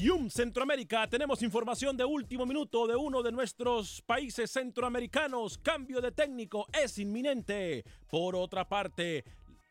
Acción Centroamérica tenemos información de último minuto de uno de nuestros países centroamericanos. Cambio de técnico es inminente. Por otra parte,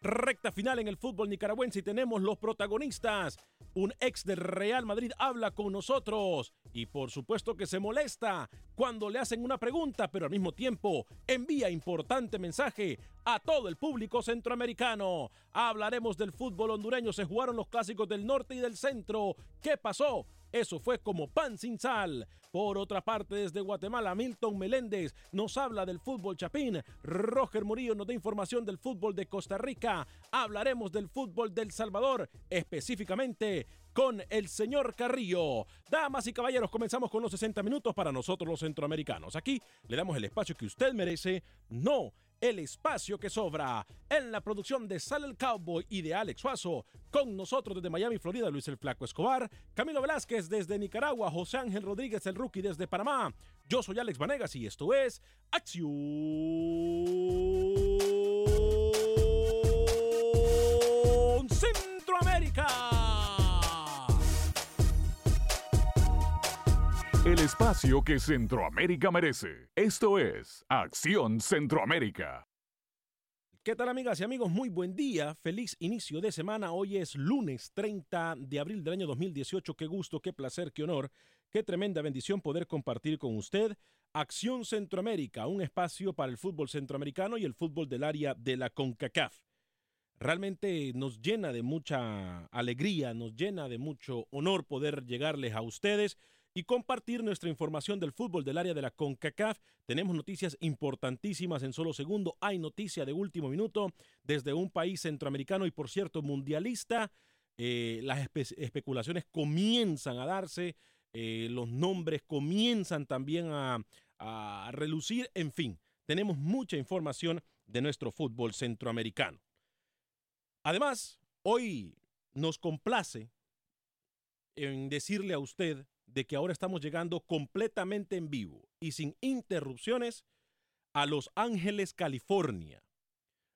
recta final en el fútbol nicaragüense y tenemos los protagonistas. Un ex del Real Madrid habla con nosotros y por supuesto que se molesta cuando le hacen una pregunta, pero al mismo tiempo envía importante mensaje a todo el público centroamericano. Hablaremos del fútbol hondureño, se jugaron los clásicos del norte y del centro. ¿Qué pasó? Eso fue como pan sin sal. Por otra parte, desde Guatemala, Milton Meléndez nos habla del fútbol chapín. Roger Murillo nos da información del fútbol de Costa Rica. Hablaremos del fútbol del Salvador, específicamente con el señor Carrillo. Damas y caballeros, comenzamos con los 60 minutos para nosotros los centroamericanos. Aquí le damos el espacio que usted merece, no el espacio que sobra. En la producción de Sal el Cowboy y de Alex Suazo, con nosotros desde Miami, Florida, Luis el Flaco Escobar, Camilo Velázquez desde Nicaragua, José Ángel Rodríguez el Rookie desde Panamá. Yo soy Alex Vanegas y esto es Acción Centroamérica. El espacio que Centroamérica merece. Esto es Acción Centroamérica. ¿Qué tal amigas y amigos? Muy buen día, feliz inicio de semana. Hoy es lunes 30 de abril del año 2018. Qué gusto, qué placer, qué honor, qué tremenda bendición poder compartir con usted Acción Centroamérica, un espacio para el fútbol centroamericano y el fútbol del área de la CONCACAF. Realmente nos llena de mucha alegría, nos llena de mucho honor poder llegarles a ustedes y compartir nuestra información del fútbol del área de la CONCACAF. Tenemos noticias importantísimas en solo segundo. Hay noticia de último minuto desde un país centroamericano y, por cierto, mundialista. Eh, las espe especulaciones comienzan a darse, eh, los nombres comienzan también a, a relucir. En fin, tenemos mucha información de nuestro fútbol centroamericano. Además, hoy nos complace en decirle a usted de que ahora estamos llegando completamente en vivo y sin interrupciones a Los Ángeles, California.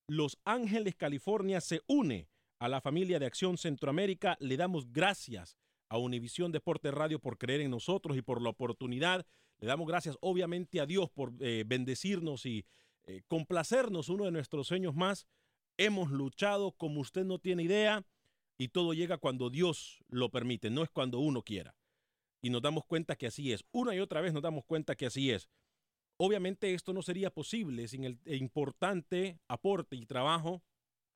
Los Ángeles, California se une a la familia de Acción Centroamérica. Le damos gracias a Univisión Deporte Radio por creer en nosotros y por la oportunidad. Le damos gracias obviamente a Dios por eh, bendecirnos y eh, complacernos uno de nuestros sueños más. Hemos luchado como usted no tiene idea y todo llega cuando Dios lo permite, no es cuando uno quiera. Y nos damos cuenta que así es. Una y otra vez nos damos cuenta que así es. Obviamente esto no sería posible sin el importante aporte y trabajo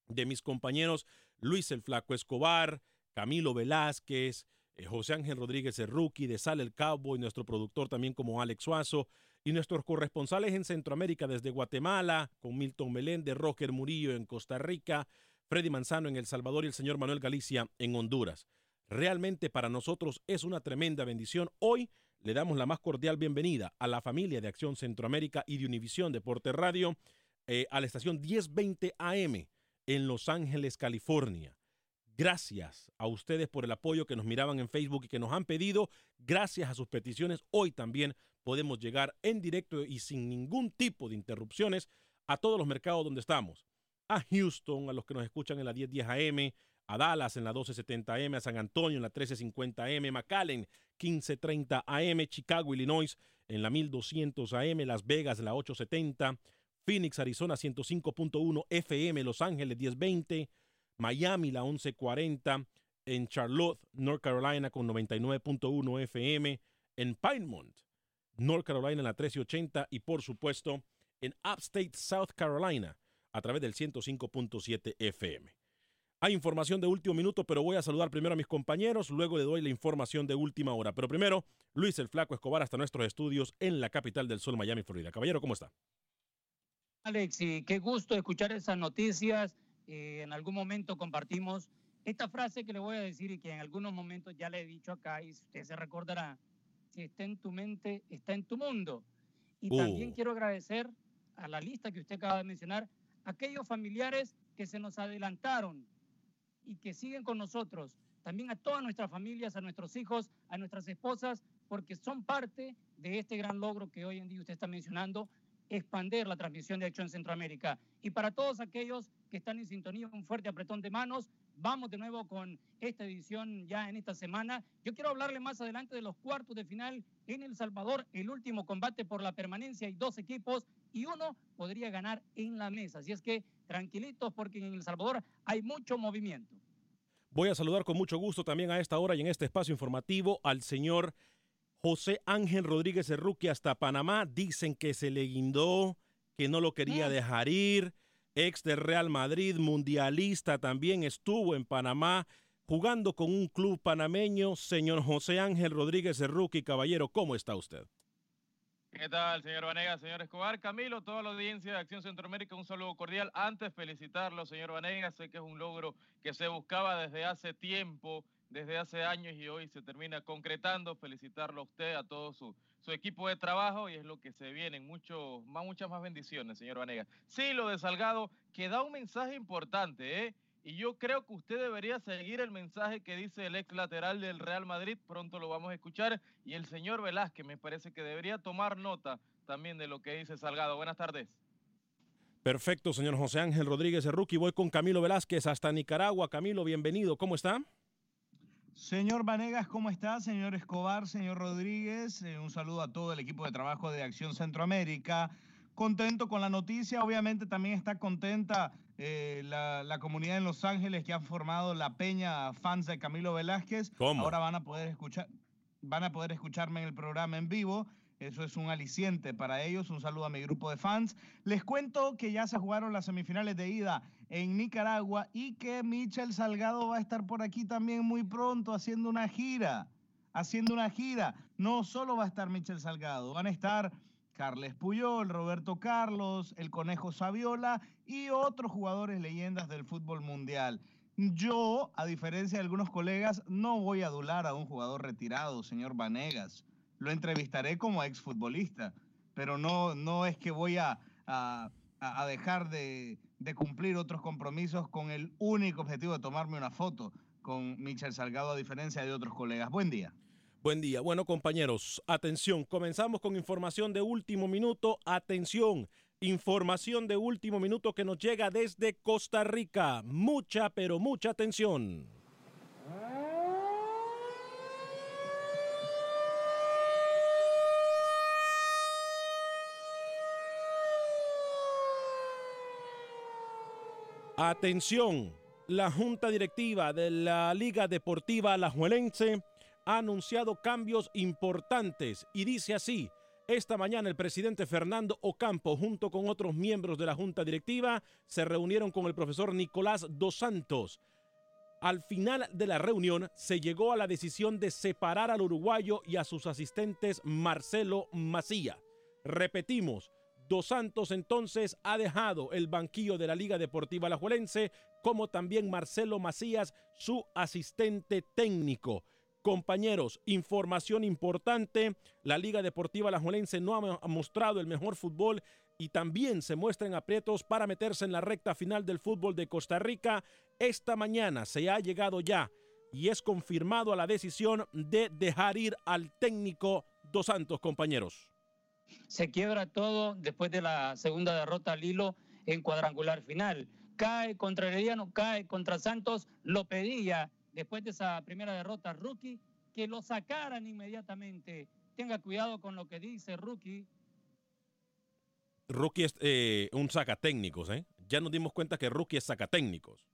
de mis compañeros Luis el Flaco Escobar, Camilo Velázquez, eh, José Ángel Rodríguez Rookie, de Sal el Cabo y nuestro productor también como Alex Suazo, y nuestros corresponsales en Centroamérica desde Guatemala, con Milton Meléndez, Roger Murillo en Costa Rica, Freddy Manzano en El Salvador y el señor Manuel Galicia en Honduras. Realmente para nosotros es una tremenda bendición. Hoy le damos la más cordial bienvenida a la familia de Acción Centroamérica y de Univisión Deporte Radio eh, a la estación 1020 AM en Los Ángeles, California. Gracias a ustedes por el apoyo que nos miraban en Facebook y que nos han pedido. Gracias a sus peticiones, hoy también podemos llegar en directo y sin ningún tipo de interrupciones a todos los mercados donde estamos. A Houston, a los que nos escuchan en la 1010 AM, a Dallas en la 1270 AM, a San Antonio en la 1350 AM, McAllen 1530 AM, Chicago, Illinois en la 1200 AM, Las Vegas en la 870, Phoenix, Arizona 105.1 FM, Los Ángeles 1020, Miami la 1140, en Charlotte, North Carolina con 99.1 FM, en Piedmont, North Carolina en la 1380 y por supuesto en Upstate South Carolina a través del 105.7 FM. Hay información de último minuto, pero voy a saludar primero a mis compañeros, luego le doy la información de última hora. Pero primero, Luis el Flaco Escobar hasta nuestros estudios en la capital del sol, Miami, Florida. Caballero, ¿cómo está? Alex, y qué gusto escuchar esas noticias eh, en algún momento compartimos esta frase que le voy a decir y que en algunos momentos ya le he dicho acá y usted se recordará, si está en tu mente, está en tu mundo. Y también Uh. quiero agradecer a la lista que usted acaba de mencionar, aquellos familiares que se nos adelantaron y que siguen con nosotros, también a todas nuestras familias, a nuestros hijos, a nuestras esposas, porque son parte de este gran logro que hoy en día usted está mencionando, expander la transmisión de Acción Centroamérica. Y para todos aquellos que están en sintonía, un fuerte apretón de manos. Vamos de nuevo con esta edición ya en esta semana. Yo quiero hablarle más adelante de los cuartos de final en El Salvador, el último combate por la permanencia. Hay dos equipos y uno podría ganar en la mesa. Así es que tranquilitos porque en El Salvador hay mucho movimiento. Voy a saludar con mucho gusto también a esta hora y en este espacio informativo al señor José Ángel Rodríguez Erruque hasta Panamá. Dicen que se le guindó, que no lo quería dejar ir. Ex del Real Madrid, mundialista, también estuvo en Panamá jugando con un club panameño. Señor José Ángel Rodríguez Erruque, caballero, ¿cómo está usted? ¿Qué tal, señor Vanegas, señor Escobar? Camilo, toda la audiencia de Acción Centroamérica, un saludo cordial. Antes, felicitarlo, señor Vanegas. Sé que es un logro que se buscaba desde hace tiempo, desde hace años y hoy se termina concretando. Felicitarlo a usted, a todo su, su equipo de trabajo y es lo que se viene. Mucho, más, muchas más bendiciones, señor Vanegas. Sí, lo de Salgado, que da un mensaje importante, ¿eh? Y yo creo que usted debería seguir el mensaje que dice el ex lateral del Real Madrid, pronto lo vamos a escuchar, y el señor Velázquez me parece que debería tomar nota también de lo que dice Salgado. Buenas tardes. Perfecto, señor José Ángel Rodríguez Erruque. Voy con Camilo Velázquez hasta Nicaragua. Camilo, bienvenido. ¿Cómo está? Señor Vanegas, ¿cómo está? Señor Escobar, señor Rodríguez, eh, un saludo a todo el equipo de trabajo de Acción Centroamérica. Contento con la noticia, obviamente también está contenta eh, la, la comunidad en Los Ángeles que ha formado la peña fans de Camilo Velázquez. ¿Cómo? Ahora van a poder escuchar, van a poder escucharme en el programa en vivo. Eso es un aliciente para ellos. Un saludo a mi grupo de fans. Les cuento que ya se jugaron las semifinales de ida en Nicaragua y que Michel Salgado va a estar por aquí también muy pronto haciendo una gira. Haciendo una gira. No solo va a estar Michel Salgado, van a estar Carles Puyol, Roberto Carlos, el Conejo Saviola y otros jugadores leyendas del fútbol mundial. Yo, a diferencia de algunos colegas, no voy a adular a un jugador retirado, señor Vanegas. Lo entrevistaré como exfutbolista, pero no, no es que voy a, a, dejar de, de cumplir otros compromisos con el único objetivo de tomarme una foto con Michel Salgado, a diferencia de otros colegas. Buen día. Buen día. Bueno, compañeros, atención. Comenzamos con información de último minuto. Atención. Información de último minuto que nos llega desde Costa Rica. Mucha, pero mucha atención. Atención, la Junta Directiva de la Liga Deportiva Alajuelense ha anunciado cambios importantes y dice así, esta mañana el presidente Fernando Ocampo junto con otros miembros de la Junta Directiva se reunieron con el profesor Nicolás Dos Santos. Al final de la reunión se llegó a la decisión de separar al uruguayo y a sus asistentes Marcelo Macía. Repetimos, Dos Santos entonces ha dejado el banquillo de la Liga Deportiva Alajuelense, como también Marcelo Macías, su asistente técnico. Compañeros, información importante, la Liga Deportiva Alajuelense no ha mostrado el mejor fútbol y también se muestra en aprietos para meterse en la recta final del fútbol de Costa Rica. Esta mañana se ha llegado ya y es confirmado a la decisión de dejar ir al técnico Dos Santos, compañeros se quiebra todo después de la segunda derrota al hilo en cuadrangular final. Cae contra Herediano, cae contra Santos, lo pedía después de esa primera derrota Rookie, que lo sacaran inmediatamente. Tenga cuidado con lo que dice Rookie. Rookie es eh, un sacatécnicos, ¿eh? Ya nos dimos cuenta que Rookie es sacatécnicos.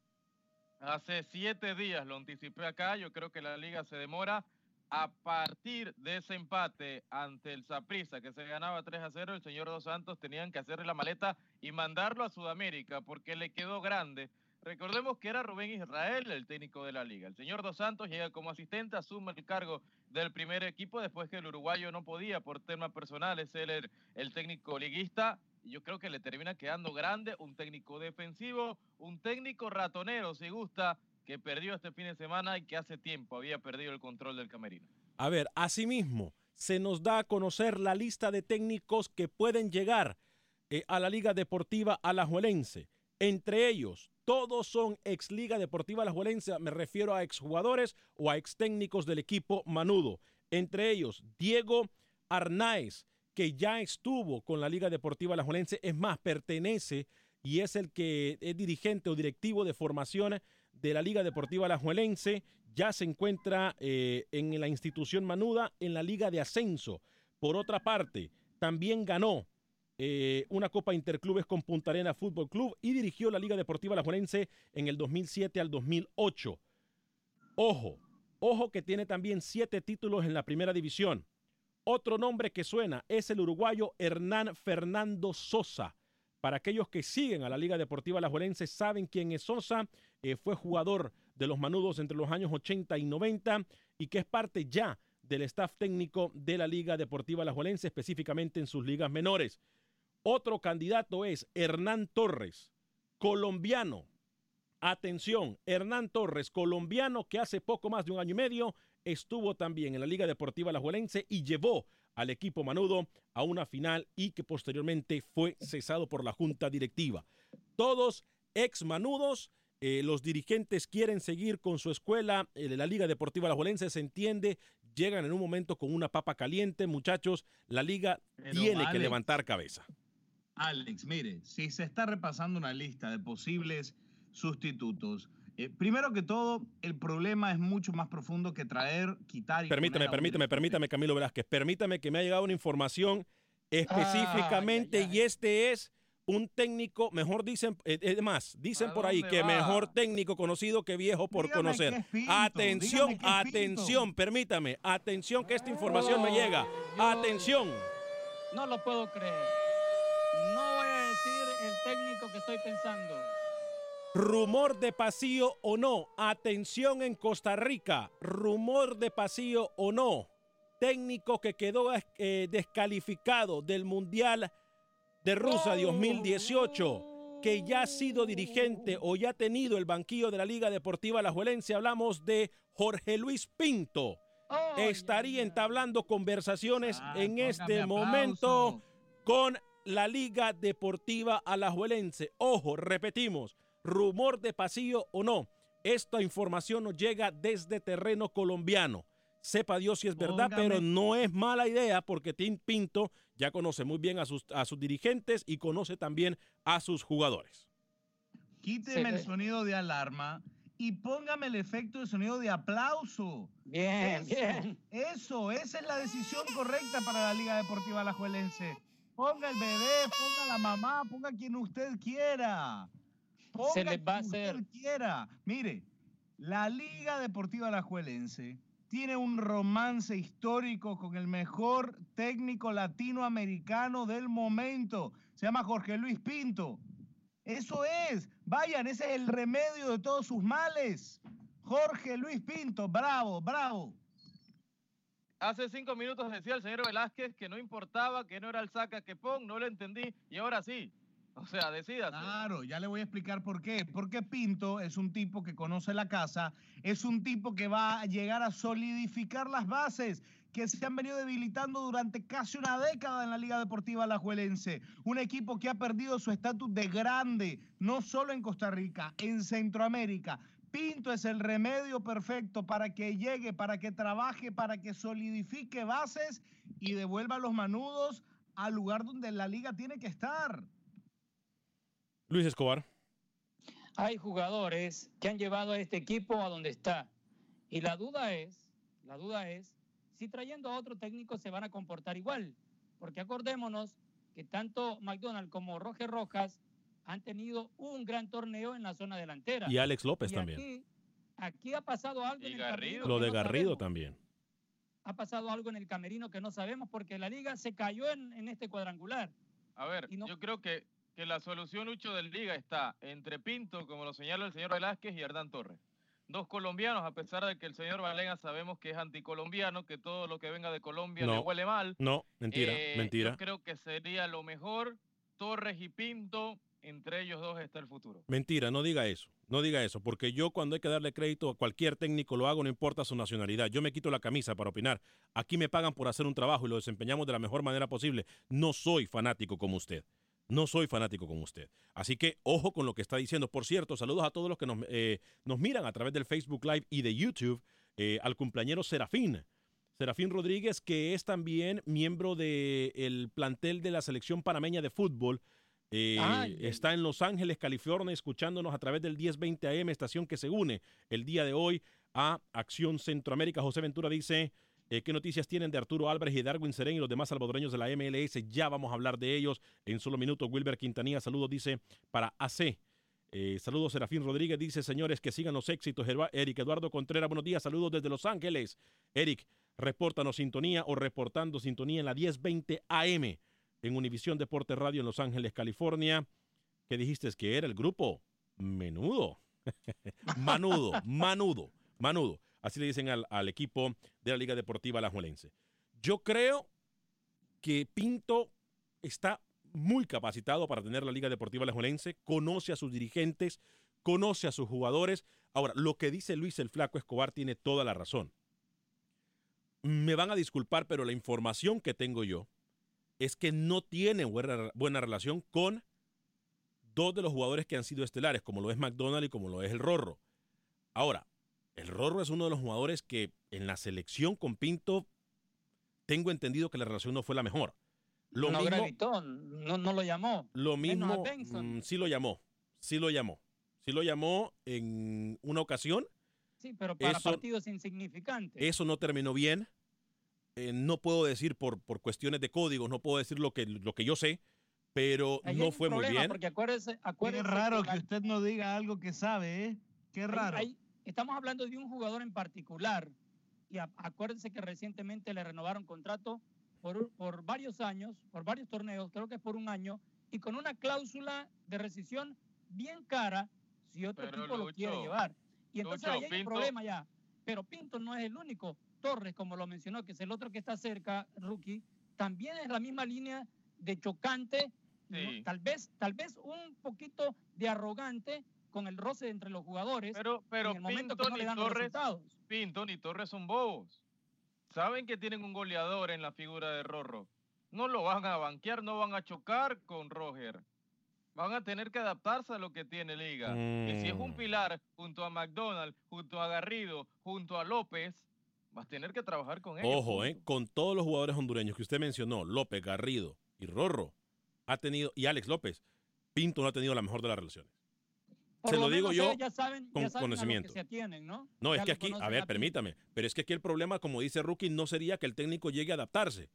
Hace siete días lo anticipé acá, yo creo que la liga se demora a partir de ese empate ante el Saprissa, que se ganaba 3 a 0, el señor Dos Santos tenían que hacerle la maleta y mandarlo a Sudamérica porque le quedó grande. Recordemos que era Rubén Israel el técnico de la liga. El señor Dos Santos llega como asistente, asume el cargo del primer equipo después que el uruguayo no podía por temas personales ser el, técnico liguista. Yo creo que le termina quedando grande un técnico defensivo, un técnico ratonero, si gusta, que perdió este fin de semana y que hace tiempo había perdido el control del camerino. A ver, asimismo, se nos da a conocer la lista de técnicos que pueden llegar eh, a la Liga Deportiva Alajuelense. Entre ellos, todos son ex Liga Deportiva Alajuelense, me refiero a exjugadores o a ex técnicos del equipo Manudo. Entre ellos, Diego Arnaez, que ya estuvo con la Liga Deportiva Alajuelense, es más, pertenece y es el que es dirigente o directivo de formaciones de la Liga Deportiva Alajuelense. Ya se encuentra eh, en la institución Manuda en la Liga de Ascenso. Por otra parte, también ganó eh, una Copa Interclubes con Punta Arena Fútbol Club y dirigió la Liga Deportiva Alajuelense en el 2007 al 2008. Ojo, ojo que tiene también siete títulos en la primera división. Otro nombre que suena es el uruguayo Hernán Fernando Sosa. Para aquellos que siguen a la Liga Deportiva Alajuelense saben quién es Sosa eh, fue jugador de los Manudos entre los años 80 y 90 y que es parte ya del staff técnico de la Liga Deportiva Alajuelense, específicamente en sus ligas menores. Otro candidato es Hernán Torres, colombiano. Atención, Hernán Torres, colombiano que hace poco más de un año y medio estuvo también en la Liga Deportiva Alajuelense y llevó al equipo Manudo a una final y que posteriormente fue cesado por la junta directiva. Todos ex Manudos eh, los dirigentes quieren seguir con su escuela, eh, la Liga Deportiva Alajuelense se entiende, llegan en un momento con una papa caliente, muchachos, la liga tiene que levantar cabeza. Alex, mire, si se está repasando una lista de posibles sustitutos, eh, primero que todo, el problema es mucho más profundo que traer, quitar y Permítame, permítame, permítame, Camilo Velázquez, permítame que me ha llegado una información específicamente y este es un técnico, mejor dicen, eh, es más, dicen por ahí que mejor técnico conocido que viejo por conocer. atención, atención, permítame, atención que esta información me llega. Atención. No lo puedo creer. No voy a decir el técnico que estoy pensando. Rumor de pasillo o no. Atención en Costa Rica. Rumor de pasillo o no. Técnico que quedó eh, descalificado del Mundial de Rusia 2018, que ya ha sido dirigente o ya ha tenido el banquillo de la Liga Deportiva La Juelense, hablamos de Jorge Luis Pinto. Estaría entablando conversaciones Ah, en este momento con la Liga Deportiva Alajuelense. Ojo, repetimos, rumor de pasillo o no, esta información nos llega desde terreno colombiano. Sepa Dios si es verdad, Póngame- pero no es mala idea porque Tim Pinto ya conoce muy bien a sus, a sus dirigentes y conoce también a sus jugadores. Quíteme Sí. el sonido de alarma y póngame el efecto de sonido de aplauso. Bien, Eso, bien. Eso, esa es la decisión correcta para la Liga Deportiva Alajuelense. Ponga el bebé, ponga la mamá, ponga quien usted quiera. Ponga se les va a quien usted hacer. quiera. Mire, la Liga Deportiva Alajuelense tiene un romance histórico con el mejor técnico latinoamericano del momento. Se llama Jorge Luis Pinto. Eso es. Vayan, ese es el remedio de todos sus males. Jorge Luis Pinto, bravo, bravo. Hace cinco minutos decía el señor Velázquez que no importaba, que no era el saca que pon, no lo entendí, y ahora sí. O sea, decídase. Claro, ya le voy a explicar por qué. Porque Pinto es un tipo que conoce la casa, es un tipo que va a llegar a solidificar las bases que se han venido debilitando durante casi una década en la Liga Deportiva Alajuelense. Un equipo que ha perdido su estatus de grande, no solo en Costa Rica, en Centroamérica. Pinto es el remedio perfecto para que llegue, para que trabaje, para que solidifique bases y devuelva a los manudos al lugar donde la liga tiene que estar. Luis Escobar. Hay jugadores que han llevado a este equipo a donde está. Y la duda es, la duda es, si trayendo a otro técnico se van a comportar igual. Porque acordémonos que tanto McDonald como Roger Rojas han tenido un gran torneo en la zona delantera. Y Alex López Y también. Aquí, aquí ha pasado algo en el Lo de no Garrido sabemos. también. Ha pasado algo en el camerino que no sabemos porque la liga se cayó en, en este cuadrangular. A ver, yo creo que, que la solución, Lucho, del Liga está entre Pinto, como lo señala el señor Velázquez, y Hernán Torres. Dos colombianos, a pesar de que el señor Valega sabemos que es anticolombiano, que todo lo que venga de Colombia le No. huele mal. No, mentira, Eh, mentira. Yo creo que sería lo mejor Torres y Pinto, entre ellos dos está el futuro. Mentira, no diga eso. No diga eso, porque yo cuando hay que darle crédito a cualquier técnico lo hago, no importa su nacionalidad. Yo me quito la camisa para opinar. Aquí me pagan por hacer un trabajo y lo desempeñamos de la mejor manera posible. No soy fanático como usted. No soy fanático como usted. Así que ojo con lo que está diciendo. Por cierto, saludos a todos los que nos, eh, miran a través del Facebook Live y de YouTube. eh, al cumpleañero Serafín. Serafín Rodríguez, que es también miembro del plantel de la selección panameña de fútbol. Eh, Ay, está en Los Ángeles, California, escuchándonos a través del 1020 AM, estación que se une el día de hoy a Acción Centroamérica. José Ventura dice, eh, ¿qué noticias tienen de Arturo Álvarez y Darwin Serén y los demás salvadoreños de la MLS? Ya vamos a hablar de ellos en solo minutos. Wilber Quintanilla, saludos, dice, para AC. Eh, saludos, Serafín Rodríguez, dice, señores, que sigan los éxitos. Eric Eduardo Contreras, buenos días, saludos desde Los Ángeles. Eric, repórtanos sintonía o reportando sintonía en la 1020 AM en Univisión Deporte Radio en Los Ángeles, California. ¿Qué dijiste que era el grupo? Menudo. Manudo, manudo, manudo. Así le dicen al, al equipo de la Liga Deportiva Alajuelense. Yo creo que Pinto está muy capacitado para tener la Liga Deportiva Alajuelense, conoce a sus dirigentes, conoce a sus jugadores. Ahora, lo que dice Luis el Flaco Escobar tiene toda la razón. Me van a disculpar, pero la información que tengo yo es que no tiene buena, buena relación con dos de los jugadores que han sido estelares, como lo es McDonald y como lo es el Rorro. Ahora, el Rorro es uno de los jugadores que en la selección con Pinto tengo entendido que la relación no fue la mejor. Lo no mismo, gravitó, no, no lo llamó. lo mismo, mm, sí lo llamó, sí lo llamó, sí lo llamó en una ocasión. Sí, pero para Eso- partidos insignificantes. Eso no terminó bien. Eh, no puedo decir por, por cuestiones de códigos, no puedo decir lo que, lo que yo sé, pero Ahí no fue muy bien. Porque acuérdese, Qué acuérdese raro la- que usted no diga algo que sabe, ¿eh? Qué raro. ahí estamos hablando de un jugador en particular. Y a- acuérdense que recientemente le renovaron contrato por, por varios años, por varios torneos, creo que es por un año, y con una cláusula de rescisión bien cara si otro Pero, equipo lo quiere Lucho, llevar. Y entonces Lucho, ahí hay un problema ya. Pero Pinto no es el único. Torres, como lo mencionó, que es el otro que está cerca, rookie, también es la misma línea de chocante, tal vez, tal vez un poquito de arrogante con el roce entre los jugadores Pero, pero en el momento que no le los Torres, resultados. Pinto ni Torres son bobos. Saben que tienen un goleador en la figura de Rorro. No lo van a banquear, no van a chocar con Roger. Van a tener que adaptarse a lo que tiene Liga. Y si es un Mm. pilar junto a McDonald, junto a Garrido, junto a López, vas a tener que trabajar con ellos. Ojo, eh, con todos los jugadores hondureños que usted mencionó, López, Garrido y Rorro, ha tenido, y Alex López, Pinto no ha tenido la mejor de las relaciones. Por Se lo digo yo ya saben, con ya saben conocimiento. que se atienen, ¿no? Es que aquí, a ver, permítame, pero es que aquí el problema, como dice Rookie, no sería que el técnico llegue a adaptarse.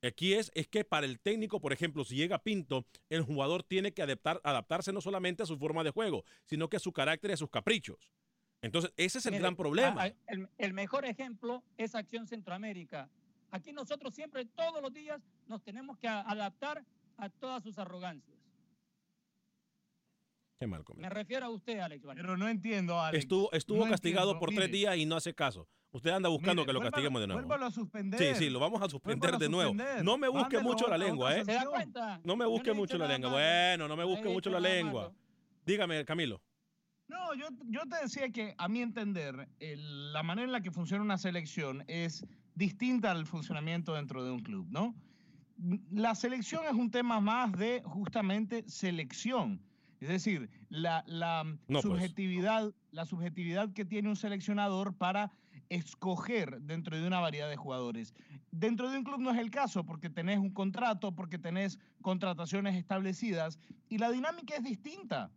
Aquí es, es que para el técnico, por ejemplo, si llega Pinto, el jugador tiene que adaptar, adaptarse no solamente a su forma de juego, sino que a su carácter y a sus caprichos. Entonces, ese es el gran problema. a- a- el, el mejor ejemplo es Acción Centroamérica. Aquí nosotros siempre, todos los días, nos tenemos que adaptar a todas sus arrogancias. Qué mal Me comentario. refiero a usted, Alex. Vanegas. Pero no entiendo, Alex. Estuvo, estuvo No castigado entiendo. por tres días y no hace caso. Usted anda buscando mire, que lo vuélvalo- castiguemos de nuevo. Vuélvalo a suspender. Sí, sí, lo vamos a suspender a de nuevo. suspender. No me busque mucho la lengua, ¿eh? ¿Se da cuenta? No me busque mucho la lengua. Bueno, no me busque mucho la lengua. Dígame, Camilo. No, yo, yo te decía que a mi entender, el- la manera en la que funciona una selección es distinta al funcionamiento dentro de un club, ¿no? La selección es un tema más de justamente selección. Es decir, la, la pues. subjetividad, la subjetividad que tiene un seleccionador para escoger dentro de una variedad de jugadores. Dentro de un club no es el caso, porque tenés un contrato, porque tenés contrataciones establecidas y la dinámica es distinta.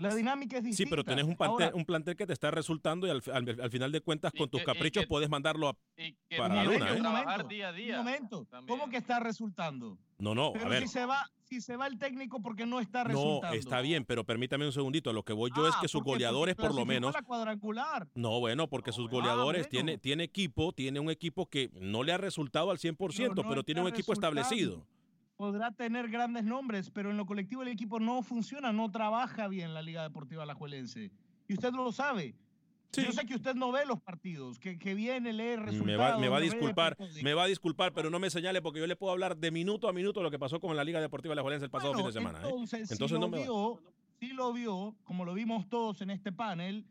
La dinámica es distinta. Sí, pero tenés un plantel, Ahora, un plantel que te está resultando y al, al- al final de cuentas, con tus que- caprichos, que- puedes mandarlo a. Y que Para la luna, ¿eh? trabajar momento, día a un momento. también. ¿Cómo que está resultando? No, no, Pero a ver. si se va, si se va el técnico porque no está No, resultando. está bien, pero permítame un segundito. A lo que voy yo es Ah, que sus goleadores, por lo menos. la cuadrangular. No, bueno, porque sus Ah, goleadores bueno. tiene, tiene equipo, tiene un equipo que no le ha resultado al 100%, Pero no pero tiene un equipo establecido. Podrá tener grandes nombres, pero en lo colectivo el equipo no funciona, no trabaja bien la Liga Deportiva Alajuelense. Y usted lo sabe. Sí. Yo sé que usted no ve los partidos, que, que viene, lee resultados. Me va, me va a disculpar, periódicos. me va a disculpar, pero no me señale porque yo le puedo hablar de minuto a minuto lo que pasó con la Liga Deportiva de la Juelense el pasado Bueno, fin de semana. ¿eh? Entonces, Entonces si no me vio, si lo vio, como lo vimos todos en este panel,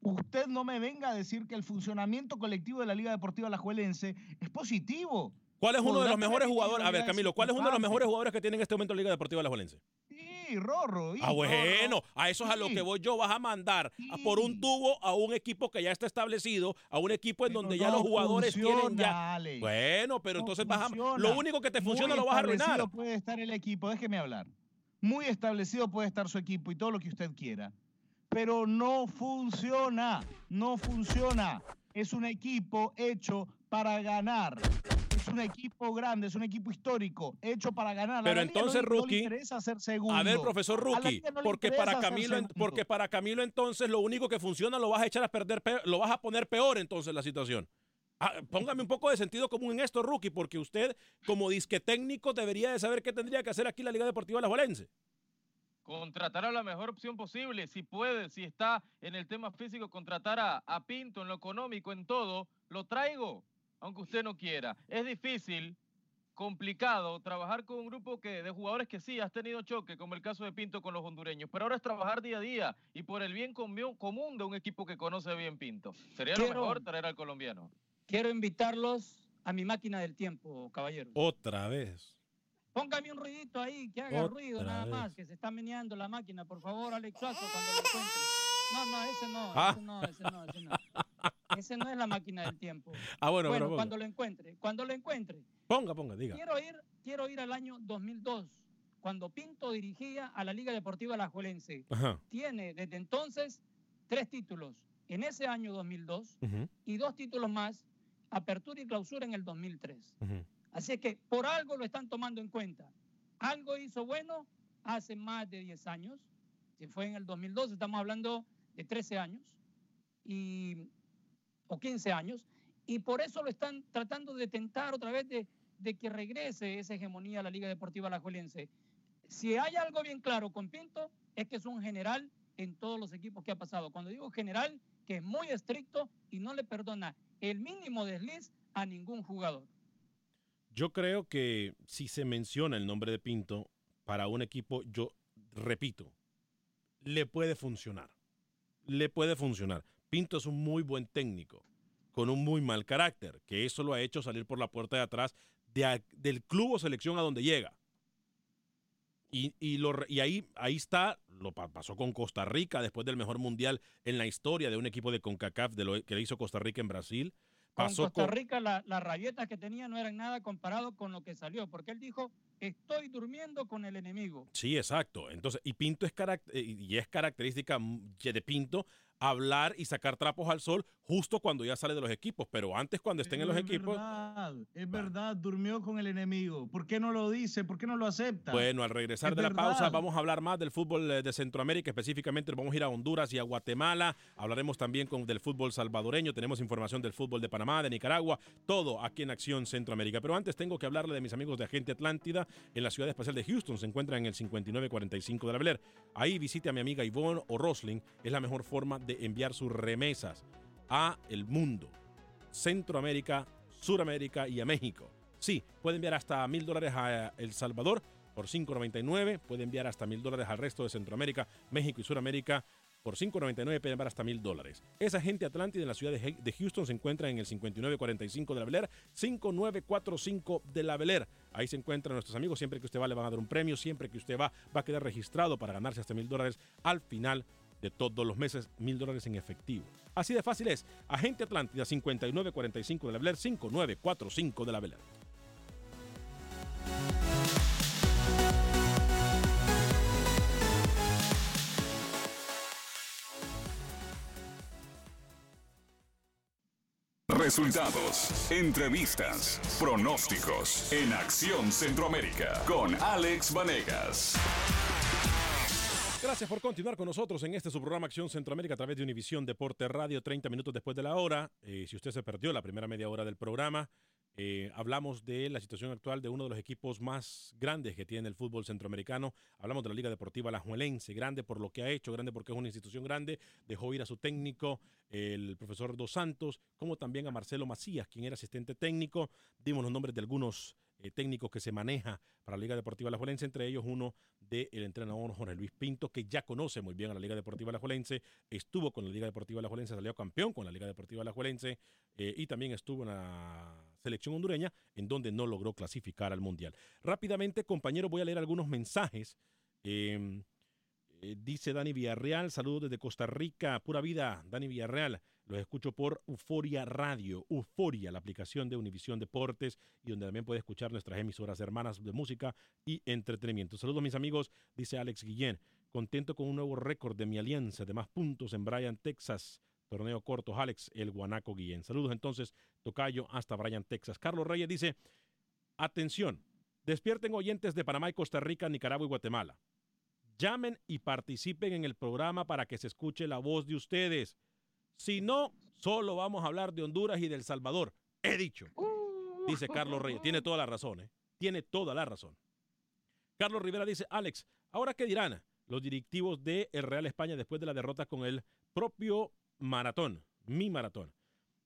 usted no me venga a decir que el funcionamiento colectivo de la Liga Deportiva Alajuelense es positivo. ¿Cuál es uno de los mejores jugadores? A ver, Camilo, ¿cuál es uno de los mejores jugadores que tiene en este momento la Liga Deportiva de la Juelense? Sí, Rorro. Ah, bueno, Rorro. a eso es a lo que voy yo. Vas a mandar a por un tubo a un equipo que ya está establecido, a un equipo en Pero donde ya los jugadores tienen ya. Alex. Bueno, pero No entonces vas a. Lo único que te funciona Muy lo vas a arruinar. puede estar el equipo, déjeme hablar. Muy establecido puede estar su equipo y todo lo que usted quiera. Pero no funciona, no funciona. Es un equipo hecho para ganar. Es un equipo grande, es un equipo histórico, hecho para ganar. A Pero entonces, no, le- no Rookie, le interesa ser segundo. A ver, profesor Rookie, no porque para Camilo, porque para Camilo entonces lo único que funciona lo vas a echar a perder, pe- lo vas a poner peor entonces la situación. Ah, póngame un poco de sentido común en esto, Rookie, porque usted como disque técnico debería de saber qué tendría que hacer aquí la Liga Deportiva La Juelense. Contratar a la mejor opción posible, si puede, si está en el tema físico, contratar a, a Pinto en lo económico, en todo, lo traigo, aunque usted no quiera. Es difícil, complicado, trabajar con un grupo que, de jugadores que sí has tenido choque, como el caso de Pinto con los hondureños, pero ahora es trabajar día a día y por el bien común de un equipo que conoce bien Pinto. Sería Quiero- lo mejor traer al colombiano. Quiero invitarlos a mi máquina del tiempo, caballeros. Otra vez. Póngame un ruidito ahí, que haga Otra ruido nada vez. más, que se está meneando la máquina. Por favor, Alex Suazo, cuando lo encuentre. No, no, ese no, Ah. ese no, ese no, ese no. Ese no es la máquina del tiempo. Ah, bueno, bueno, pero ponga. cuando lo encuentre, cuando lo encuentre. ponga, ponga, diga. Quiero ir, quiero ir al año 2002, cuando Pinto dirigía a la Liga Deportiva Alajuelense. Ajá. Tiene desde entonces tres títulos en ese año 2002 ujú, y dos títulos más, apertura y clausura en el 2003. ujú. Así es que por algo lo están tomando en cuenta. Algo hizo bueno hace más de 10 años. Si fue en el 2002, estamos hablando de 13 años y, o 15 años. Y por eso lo están tratando de tentar otra vez de, de que regrese esa hegemonía a la Liga Deportiva Alajuelense. Si hay algo bien claro con Pinto, es que es un general en todos los equipos que ha pasado. Cuando digo general, que es muy estricto y no le perdona el mínimo desliz a ningún jugador. Yo creo que si se menciona el nombre de Pinto para un equipo, yo repito, le puede funcionar. Le puede funcionar. Pinto es un muy buen técnico, con un muy mal carácter, que eso lo ha hecho salir por la puerta de atrás de a- del club o selección a donde llega. Y, y lo re- y ahí, ahí está, lo pa- pasó con Costa Rica después del mejor mundial en la historia de un equipo de CONCACAF de lo que hizo Costa Rica en Brasil. Con Pasó Costa con- Rica la- las rabietas que tenía no eran nada comparado con lo que salió, porque él dijo, estoy durmiendo con el enemigo. Sí, exacto. Entonces, y Pinto es, eh, y es característica de Pinto hablar y sacar trapos al sol justo cuando ya sale de los equipos, pero antes cuando estén en los es equipos, Verdad, es verdad, durmió con el enemigo. ¿Por qué no lo dice? ¿Por qué no lo acepta? Bueno, al regresar Es de la pausa vamos a hablar más del fútbol eh, de Centroamérica, específicamente vamos a ir a Honduras y a Guatemala, hablaremos también con, del fútbol salvadoreño, tenemos información del fútbol de Panamá, de Nicaragua, todo aquí en Acción Centroamérica. Pero antes tengo que hablarle de mis amigos de Agente Atlántida en la ciudad espacial de Houston, se encuentra en el 5945 de la Bel Air. Ahí visite a mi amiga Yvonne o Rosling, es la mejor forma de enviar sus remesas a el mundo. Centroamérica, Suramérica y a México. Sí, puede enviar hasta mil dólares a El Salvador por 5.99, puede enviar hasta mil dólares al resto de Centroamérica, México y Suramérica por 5.99 puede enviar hasta mil dólares. Esa gente Atlántida en la ciudad de Houston se encuentra en el 5945 de la Bel Air, 5945 de la Bel Air. Ahí se encuentran nuestros amigos. Siempre que usted va le van a dar un premio. Siempre que usted va va a quedar registrado para ganarse hasta mil dólares al final de todos los meses, mil dólares en efectivo. Así de fácil es. Agente Atlántida 5945 de la Bel Air, 5945 de la Bel Air. Resultados, entrevistas, pronósticos en Acción Centroamérica con Alex Vanegas. Gracias por continuar con nosotros en este su programa Acción Centroamérica a través de Univisión Deporte Radio, 30 minutos después de la hora. Eh, si usted se perdió la primera media hora del programa, eh, hablamos de la situación actual de uno de los equipos más grandes que tiene el fútbol centroamericano. Hablamos de la Liga Deportiva Alajuelense, grande por lo que ha hecho, grande porque es una institución grande. Dejó ir a su técnico, el profesor Dos Santos, como también a Marcelo Macías, quien era asistente técnico. Dimos los nombres de algunos eh, técnicos que se maneja para la Liga Deportiva Alajuelense, entre ellos uno del entrenador Jorge Luis Pinto, que ya conoce muy bien a la Liga Deportiva Alajuelense, estuvo con la Liga Deportiva Alajuelense, salió campeón con la Liga Deportiva Alajuelense eh, y también estuvo en la selección hondureña, en donde no logró clasificar al Mundial. Rápidamente, compañero, voy a leer algunos mensajes. Eh, eh, dice Dani Villarreal, saludos desde Costa Rica, pura vida, Dani Villarreal. Los escucho por Euforia Radio, Euforia, la aplicación de Univisión Deportes y donde también puede escuchar nuestras emisoras hermanas de música y entretenimiento. Saludos mis amigos, dice Alex Guillén. Contento con un nuevo récord de mi alianza de más puntos en Bryan, Texas. Torneo corto, Alex, el Guanaco Guillén. Saludos entonces, Tocayo, hasta Bryan, Texas. Carlos Reyes dice, atención, despierten oyentes de Panamá y Costa Rica, Nicaragua y Guatemala. Llamen y participen en el programa para que se escuche la voz de ustedes. Si no, solo vamos a hablar de Honduras y del Salvador. He dicho. Dice Carlos Reyes. Tiene toda la razón, ¿eh? Tiene toda la razón. Carlos Rivera dice, Alex, ¿ahora qué dirán los directivos de el Real España después de la derrota con el propio maratón, mi maratón?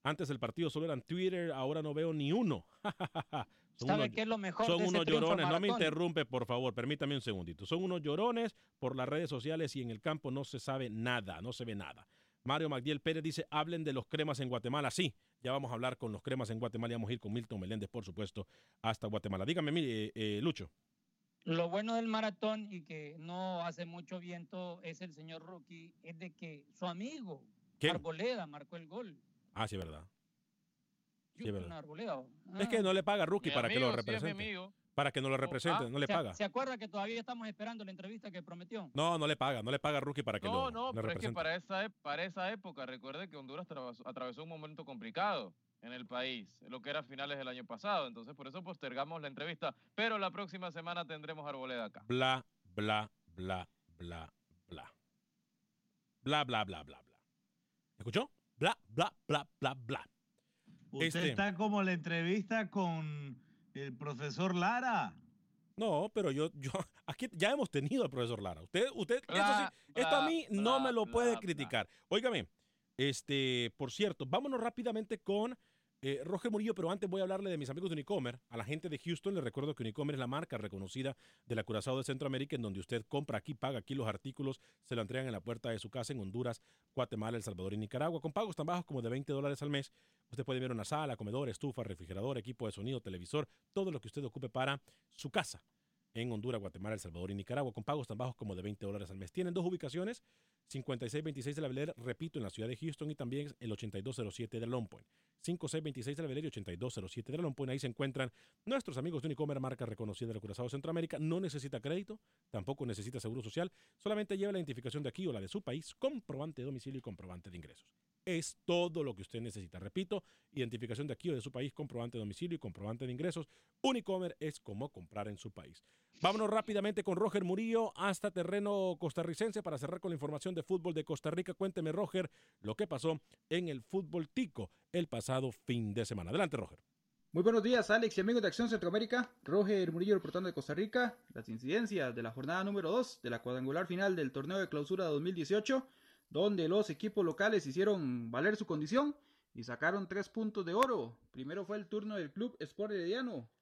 Antes el partido solo eran Twitter, ahora no veo ni uno. Son ¿Sabe unos- qué es lo mejor son de unos llorones, no me interrumpe, por favor, permítame un segundito. Son unos llorones por las redes sociales y en el campo no se sabe nada, no se ve nada. Mario Magdiel Pérez dice, hablen de los cremas en Guatemala. Sí, ya vamos a hablar con los cremas en Guatemala y vamos a ir con Milton Meléndez, por supuesto, hasta Guatemala. Dígame, mire, eh, Lucho. Lo bueno del maratón y que no hace mucho viento es el señor Rookie, es de que su amigo ¿Quién? Arboleda marcó el gol. Ah, sí, es verdad. Sí, verdad. Arboleda. Es que no le paga Rookie Mi para que lo sí es mi represente. amigo. Para que no lo represente, ah, no le ¿Se, paga. ¿Se acuerda que todavía estamos esperando la entrevista que prometió? No, no le paga, no le paga a Rookie para que No, lo, no, lo pero es que para esa, ep- para esa época, recuerde que Honduras atravesó, atravesó un momento complicado en el país, lo que era a finales del año pasado. Entonces, por eso postergamos la entrevista. Pero la próxima semana tendremos Arboleda acá. Bla, bla, bla, bla, bla. Bla, bla, bla, bla, bla. ¿Escuchó? Bla, bla, bla, bla, bla. Usted Este- está como la entrevista con el profesor Lara. No, pero yo, yo, aquí ya hemos tenido al profesor Lara. Usted, usted, eso Bla, sí, esto a bla, mí no me lo puede criticar. Óigame, este, por cierto, vámonos rápidamente con eh, Roger Murillo, pero antes voy a hablarle de mis amigos de Unicomer. A la gente de Houston les recuerdo que Unicomer es la marca reconocida de la Curazao de Centroamérica, en donde usted compra aquí, paga aquí los artículos, se lo entregan en la puerta de su casa en Honduras, Guatemala, El Salvador y Nicaragua, con pagos tan bajos como de 20 dólares al mes. Usted puede ver una sala, comedor, estufa, refrigerador, equipo de sonido, televisor, todo lo que usted ocupe para su casa. En Honduras, Guatemala, El Salvador y Nicaragua, con pagos tan bajos como de 20 dólares al mes. Tienen dos ubicaciones, 5626 de la Air, repito, en la ciudad de Houston y también el 8207 de Long Point. 5626 de la Air y 8207 de Long Point. Ahí se encuentran nuestros amigos de Unicomer, marca reconocida del Curazao Centroamérica. No necesita crédito, tampoco necesita seguro social, solamente lleva la identificación de aquí o la de su país, comprobante de domicilio y comprobante de ingresos. Es todo lo que usted necesita. Repito, identificación de aquí o de su país, comprobante de domicilio y comprobante de ingresos. Unicomer es como comprar en su país. Vámonos rápidamente con Roger Murillo hasta terreno costarricense para cerrar con la información de fútbol de Costa Rica. Cuénteme, Roger, lo que pasó en el fútbol tico el pasado fin de semana. Adelante, Roger. Muy buenos días, Alex y amigos de Acción Centroamérica. Roger Murillo reportando de Costa Rica. Las incidencias de la jornada número 2 de la cuadrangular final del torneo de clausura 2018, donde los equipos locales hicieron valer su condición y sacaron tres puntos de oro. Primero fue el turno del Club Sport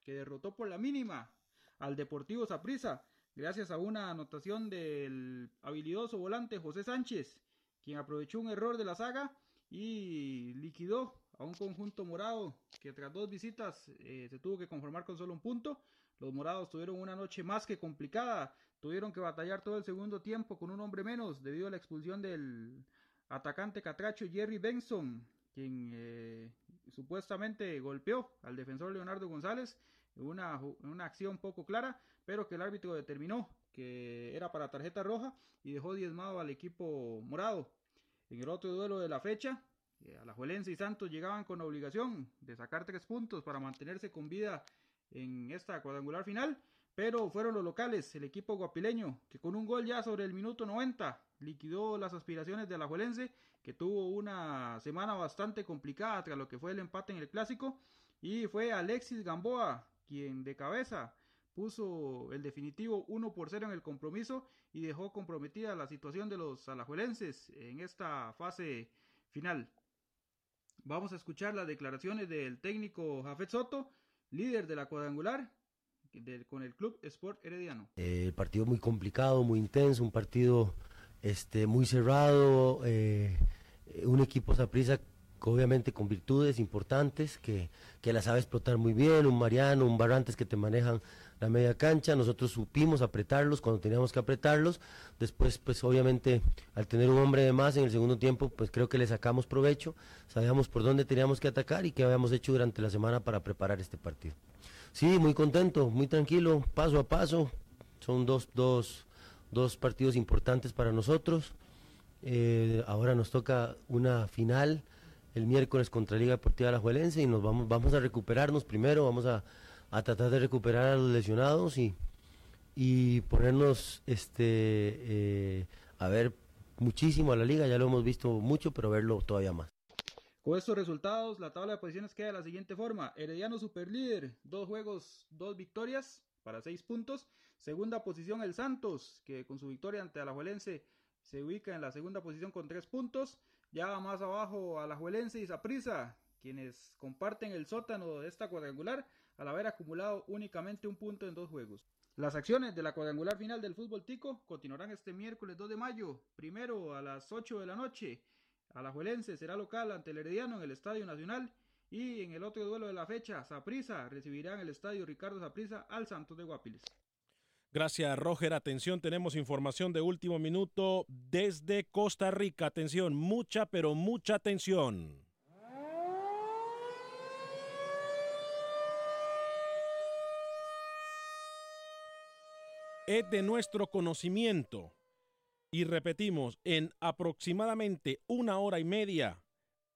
que derrotó por la mínima al Deportivo Saprissa, gracias a una anotación del habilidoso volante José Sánchez, quien aprovechó un error de la saga y liquidó a un conjunto morado que tras dos visitas eh, se tuvo que conformar con solo un punto. Los morados tuvieron una noche más que complicada, tuvieron que batallar todo el segundo tiempo con un hombre menos debido a la expulsión del atacante catracho Jerry Benson, quien eh, supuestamente golpeó al defensor Leonardo González en una, una acción poco clara, pero que el árbitro determinó que era para tarjeta roja y dejó diezmado al equipo morado. En el otro duelo de la fecha, Alajuelense y Santos llegaban con obligación de sacar tres puntos para mantenerse con vida en esta cuadrangular final, pero fueron los locales, el equipo guapileño, que con un gol ya sobre el minuto 90 liquidó las aspiraciones de Alajuelense, que tuvo una semana bastante complicada tras lo que fue el empate en el clásico, y fue Alexis Gamboa quien de cabeza puso el definitivo 1 por 0 en el compromiso y dejó comprometida la situación de los alajuelenses en esta fase final. Vamos a escuchar las declaraciones del técnico Jafet Soto, líder de la cuadrangular con el club Sport Herediano. Eh, el partido muy complicado, muy intenso, un partido este, muy cerrado, eh, eh, un equipo Saprissa obviamente con virtudes importantes, que, que la sabe explotar muy bien, un Mariano, un Barrantes que te manejan la media cancha, nosotros supimos apretarlos cuando teníamos que apretarlos, después pues obviamente al tener un hombre de más en el segundo tiempo, pues creo que le sacamos provecho, sabíamos por dónde teníamos que atacar y qué habíamos hecho durante la semana para preparar este partido. Sí, muy contento, muy tranquilo, paso a paso, son dos, dos, dos partidos importantes para nosotros. Eh, ahora nos toca una final el miércoles contra Liga Deportiva Alajuelense y nos vamos, vamos a recuperarnos primero, vamos a, a tratar de recuperar a los lesionados y, y ponernos este eh, a ver muchísimo a la liga, ya lo hemos visto mucho, pero verlo todavía más. Con estos resultados, la tabla de posiciones queda de la siguiente forma. Herediano superlíder, dos juegos, dos victorias para seis puntos. Segunda posición el Santos, que con su victoria ante Alajuelense se ubica en la segunda posición con tres puntos. Ya más abajo Alajuelense y Saprissa, quienes comparten el sótano de esta cuadrangular al haber acumulado únicamente un punto en dos juegos. Las acciones de la cuadrangular final del fútbol tico continuarán este miércoles 2 de mayo, primero a las 8 de la noche. Alajuelense será local ante el Herediano en el Estadio Nacional y en el otro duelo de la fecha, Saprissa recibirá en el Estadio Ricardo Saprissa al Santos de Guapiles. Gracias, Roger. Atención, tenemos información de último minuto desde Costa Rica. Atención, mucha, pero mucha atención. Es de nuestro conocimiento, y repetimos, en aproximadamente una hora y media,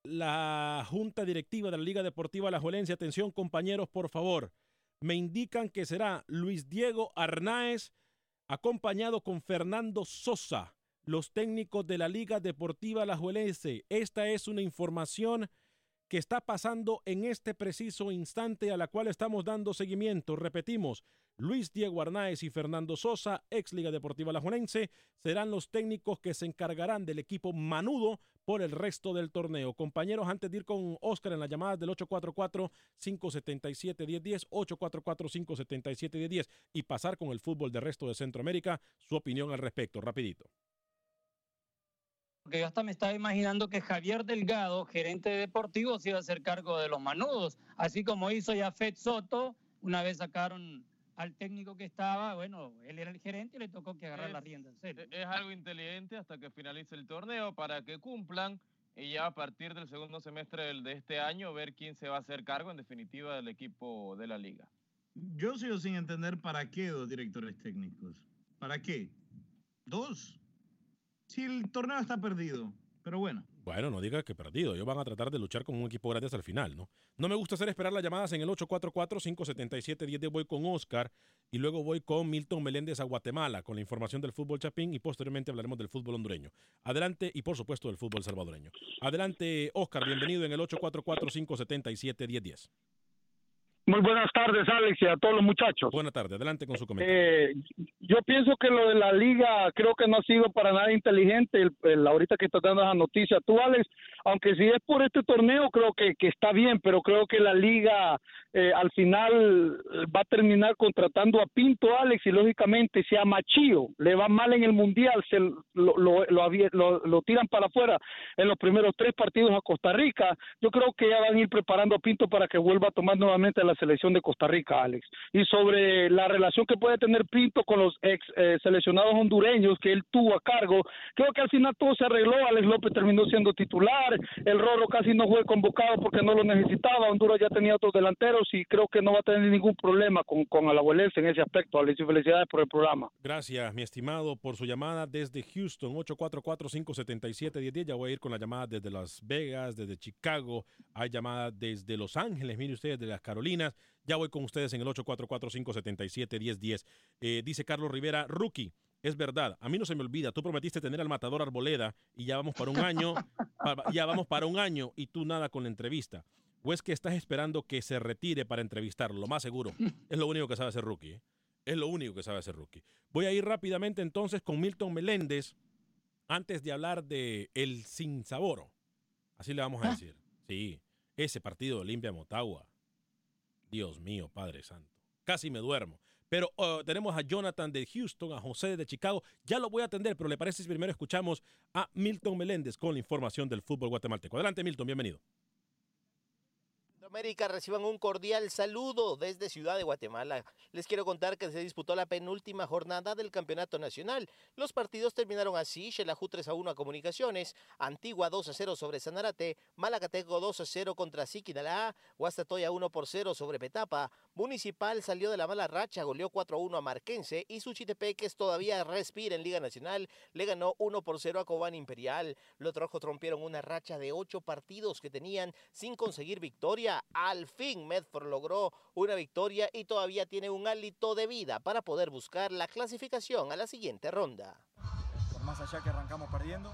la Junta Directiva de la Liga Deportiva Alajuelense, atención compañeros, por favor, me indican que será Luis Diego Arnaez acompañado con Fernando Sosa, los técnicos de la Liga Deportiva Alajuelense. Esta es una información que está pasando en este preciso instante a la cual estamos dando seguimiento. Repetimos, Luis Diego Arnaez y Fernando Sosa, ex Liga Deportiva Alajuelense, serán los técnicos que se encargarán del equipo manudo por el resto del torneo. Compañeros, antes de ir con Oscar en las llamadas del 844-577-1010, 844-577-1010 y pasar con el fútbol del resto de Centroamérica, su opinión al respecto, rapidito. Porque yo hasta me estaba imaginando que Javier Delgado, gerente de deportivo, se iba a hacer cargo de los manudos, así como hizo Jafet Soto, una vez sacaron al técnico que estaba, bueno, él era el gerente y le tocó que agarrar la Es- rienda. en serio. Es algo inteligente hasta que finalice el torneo para que cumplan y ya a partir del segundo semestre de este año ver quién se va a hacer cargo en definitiva del equipo de la liga. Yo sigo sin entender para qué dos directores técnicos. ¿Para qué? Dos. Si el torneo está perdido. Pero bueno. Bueno, no diga que perdido. Ellos van a tratar de luchar con un equipo grande hasta el final, ¿no? No me gusta hacer esperar las llamadas en el 844-577-10. Voy con Oscar y luego voy con Milton Meléndez a Guatemala con la información del fútbol chapín y posteriormente hablaremos del fútbol hondureño. Adelante y por supuesto del fútbol salvadoreño. Adelante, Oscar. Bienvenido en el 844-577-1010. Muy buenas tardes, Alex, y a todos los muchachos. Buenas tardes. Adelante con su comentario. Eh, yo pienso que lo de la liga creo que no ha sido para nada inteligente el, el- ahorita que estás dando esa noticia. Tú, Alex, aunque si es por este torneo, creo que, que está bien, pero creo que la liga eh, al final eh, va a terminar contratando a Pinto, Alex, y lógicamente si a Machío le va mal en el Mundial, se lo, lo, lo- lo tiran para afuera en los primeros tres partidos a Costa Rica, yo creo que ya van a ir preparando a Pinto para que vuelva a tomar nuevamente la selección de Costa Rica, Alex. Y sobre la relación que puede tener Pinto con los ex eh, seleccionados hondureños que él tuvo a cargo, creo que al final todo se arregló, Alex López terminó siendo titular, el Rorro casi no fue convocado porque no lo necesitaba, Honduras ya tenía otros delanteros y creo que no va a tener ningún problema con, con Alajuelense en ese aspecto, Alex, felicidades por el programa. Gracias, mi estimado, por su llamada desde Houston, 844-577-1010. Ya voy a ir con la llamada desde Las Vegas, desde Chicago. Hay llamada desde Los Ángeles, mire ustedes, de las Carolinas. Ya voy con ustedes en el 844-577-1010. Eh, dice Carlos Rivera, rookie. Es verdad, a mí no se me olvida, tú prometiste tener al matador Arboleda y ya vamos para un año, ya vamos para un año y tú nada con la entrevista. ¿O es que estás esperando que se retire para entrevistarlo? Lo más seguro. Es lo único que sabe hacer rookie. ¿eh? Es lo único que sabe hacer rookie. Voy a ir rápidamente entonces con Milton Meléndez antes de hablar de el sinsaboro. Así le vamos a decir. Sí, ese partido de Olimpia Motagua. Dios mío, Padre Santo. Casi me duermo. Pero uh, tenemos a Jonathan de Houston, a José de Chicago. Ya lo voy a atender, pero ¿le parece si primero escuchamos a Milton Meléndez con la información del fútbol guatemalteco? Adelante, Milton, bienvenido. América reciban un cordial saludo desde Ciudad de Guatemala. Les quiero contar que se disputó la penúltima jornada del Campeonato Nacional. Los partidos terminaron así: Xelajú 3 a 1 a Comunicaciones, Antigua 2 a 0 sobre Sanarate, Malacateco 2 a 0 contra Siquinalá, Guastatoya 1 por 0 sobre Petapa, Municipal salió de la mala racha, goleó 4 a 1 a Marquense y Suchitepeques todavía respira en Liga Nacional, le ganó 1 por 0 a Cobán Imperial. Los trojos rompieron una racha de 8 partidos que tenían sin conseguir victoria. Al fin Medford logró una victoria y todavía tiene un hálito de vida para poder buscar la clasificación a la siguiente ronda. por más allá que arrancamos perdiendo,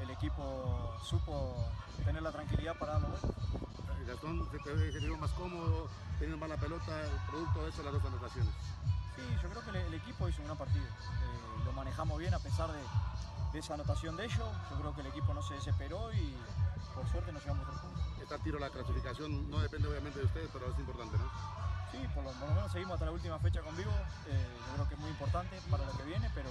el equipo supo tener la tranquilidad para darlo vuelta. Gastón se te ve que llegó más cómodo, teniendo más la pelota, producto de eso las dos anotaciones. Sí, yo creo que el, el equipo hizo un gran partido. Eh, lo manejamos bien a pesar de, de esa anotación de ellos. Yo creo que el equipo no se desesperó y por suerte nos llevamos tres puntos. Está a tiro la clasificación, no depende obviamente de ustedes, pero es importante, ¿no? Sí, por lo, por lo menos seguimos hasta la última fecha con vivo. Eh, yo creo que es muy importante para lo que viene, pero